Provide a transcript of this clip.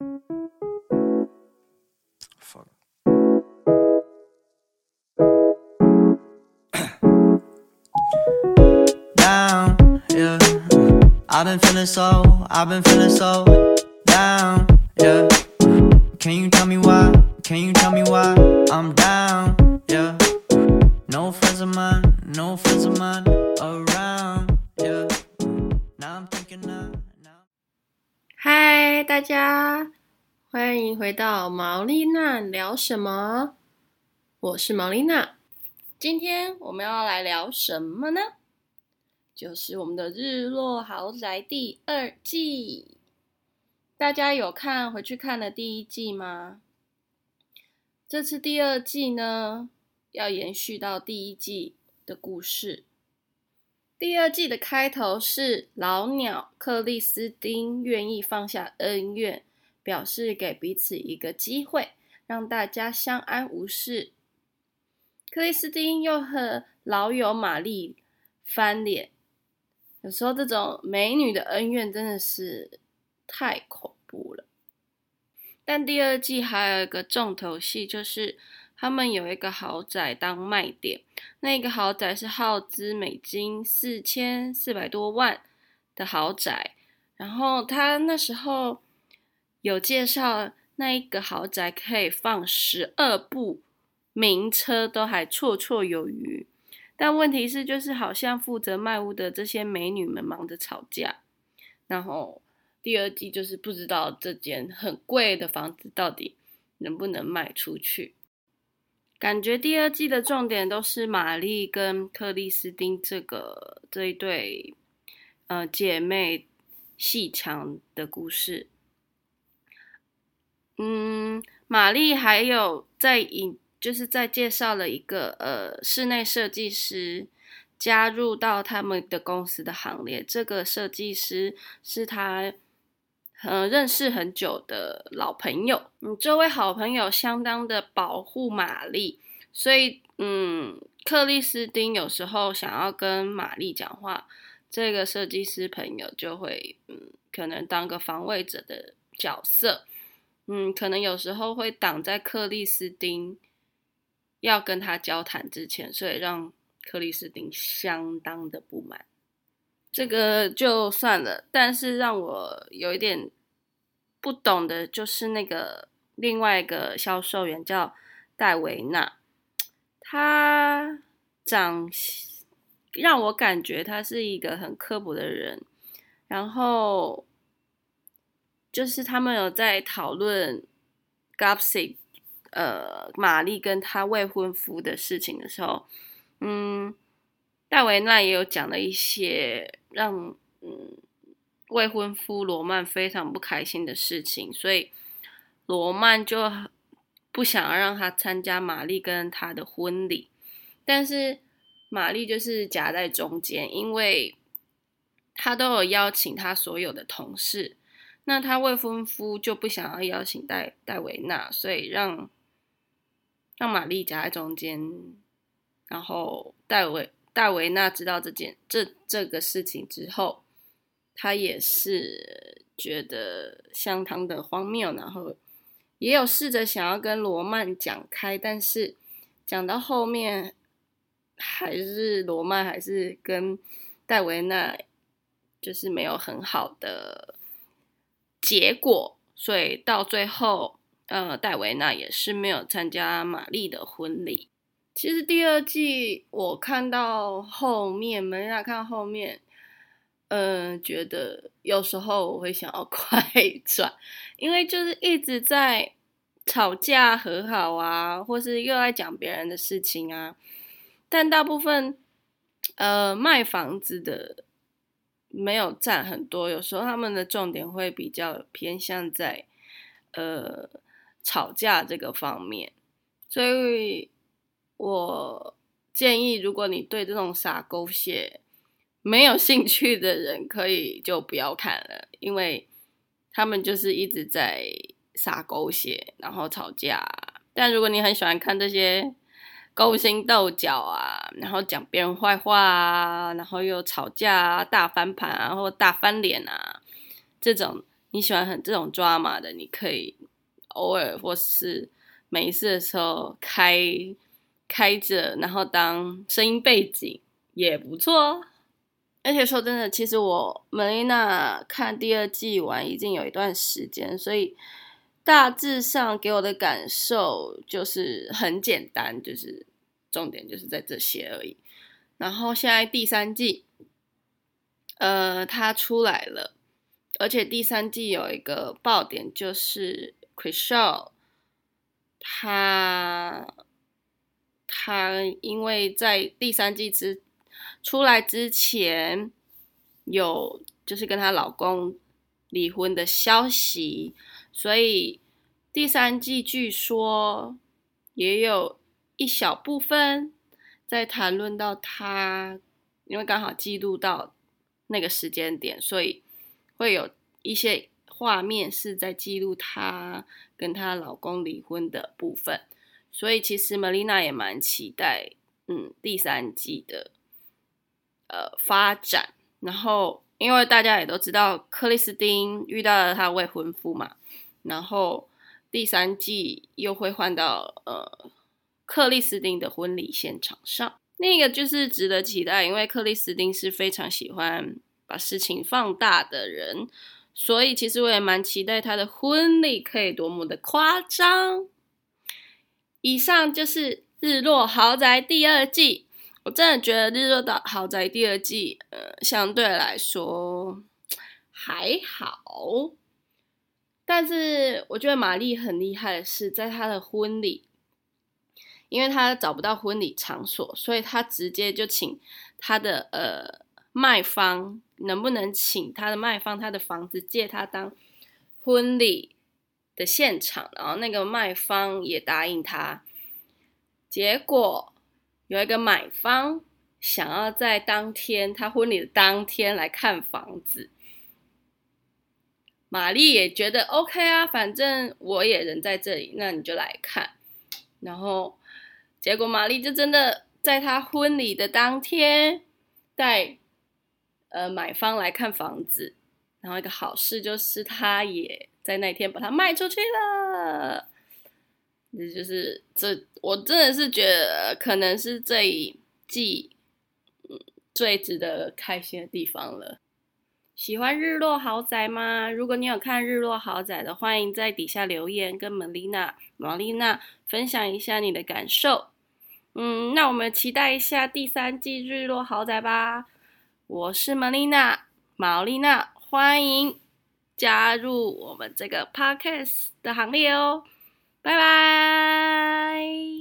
Fuck. down, yeah. Uh, I've been feeling so, I've been feeling so down, yeah. Can you tell me why? Can you tell me why 大家，欢迎回到毛丽娜聊什么？我是毛丽娜。今天我们要来聊什么呢？就是我们的《日落豪宅》第二季。大家有看回去看了第一季吗？这次第二季呢，要延续到第一季的故事。第二季的开头是老鸟克里斯汀愿意放下恩怨，表示给彼此一个机会，让大家相安无事。克里斯汀又和老友玛丽翻脸，有时候这种美女的恩怨真的是太恐怖了。但第二季还有一个重头戏，就是他们有一个豪宅当卖点，那个豪宅是耗资美金四千四百多万的豪宅，然后他那时候有介绍，那一个豪宅可以放十二部名车，都还绰绰有余。但问题是，就是好像负责卖屋的这些美女们忙着吵架，然后第二季就是不知道这间很贵的房子到底能不能卖出去。感觉第二季的重点都是玛丽跟克里斯汀这个这一对呃姐妹戏强的故事。嗯，玛丽还有在引，就是在介绍了一个呃室内设计师加入到他们的公司的行列。这个设计师是他呃认识很久的老朋友。嗯，这位好朋友相当的保护玛丽，所以嗯，克里斯汀有时候想要跟玛丽讲话，这个设计师朋友就会嗯可能当个防卫者的角色。嗯，可能有时候会挡在克里斯汀要跟他交谈之前，所以让克里斯汀相当的不满。这个就算了，但是让我有一点不懂的就是那个另外一个销售员叫戴维娜，他长让我感觉他是一个很刻薄的人，然后。就是他们有在讨论 Gapsy，呃，玛丽跟她未婚夫的事情的时候，嗯，戴维娜也有讲了一些让嗯未婚夫罗曼非常不开心的事情，所以罗曼就不想要让他参加玛丽跟他的婚礼，但是玛丽就是夹在中间，因为他都有邀请他所有的同事。那他未婚夫就不想要邀请戴戴维娜，所以让让玛丽夹在中间，然后戴维戴维娜知道这件这这个事情之后，他也是觉得相当的荒谬，然后也有试着想要跟罗曼讲开，但是讲到后面，还是罗曼还是跟戴维娜就是没有很好的。结果，所以到最后，呃，戴维娜也是没有参加玛丽的婚礼。其实第二季我看到后面，没亚看后面，嗯，觉得有时候我会想要 快转，因为就是一直在吵架和好啊，或是又在讲别人的事情啊。但大部分，呃，卖房子的。没有占很多，有时候他们的重点会比较偏向在呃吵架这个方面，所以我建议，如果你对这种撒狗血没有兴趣的人，可以就不要看了，因为他们就是一直在撒狗血，然后吵架。但如果你很喜欢看这些，勾心斗角啊，然后讲别人坏话啊，然后又吵架啊、大翻盘啊，或大翻脸啊，这种你喜欢很这种抓马的，你可以偶尔或是没事的时候开开着，然后当声音背景也不错。而且说真的，其实我《梅丽娜》看第二季完已经有一段时间，所以大致上给我的感受就是很简单，就是重点就是在这些而已。然后现在第三季，呃，它出来了，而且第三季有一个爆点，就是 Chriselle，他他因为在第三季之出来之前，有就是跟她老公离婚的消息，所以第三季据说也有一小部分在谈论到她，因为刚好记录到那个时间点，所以会有一些画面是在记录她跟她老公离婚的部分，所以其实 Melina 也蛮期待，嗯，第三季的。呃，发展，然后因为大家也都知道，克里斯汀遇到了她未婚夫嘛，然后第三季又会换到呃克里斯汀的婚礼现场上，那个就是值得期待，因为克里斯汀是非常喜欢把事情放大的人，所以其实我也蛮期待他的婚礼可以多么的夸张。以上就是《日落豪宅》第二季。我真的觉得《日落的豪宅》第二季，呃，相对来说还好。但是我觉得玛丽很厉害的是，在她的婚礼，因为她找不到婚礼场所，所以她直接就请她的呃卖方，能不能请她的卖方，她的房子借她当婚礼的现场，然后那个卖方也答应他，结果。有一个买方想要在当天他婚礼的当天来看房子，玛丽也觉得 OK 啊，反正我也人在这里，那你就来看。然后结果玛丽就真的在他婚礼的当天带呃买方来看房子，然后一个好事就是他也在那天把它卖出去了。这就是这，我真的是觉得可能是这一季，嗯，最值得开心的地方了。喜欢日落豪宅吗？如果你有看日落豪宅的，欢迎在底下留言，跟玛丽娜、玛丽娜分享一下你的感受。嗯，那我们期待一下第三季日落豪宅吧。我是玛丽娜，玛丽娜，欢迎加入我们这个 podcast 的行列哦。拜拜。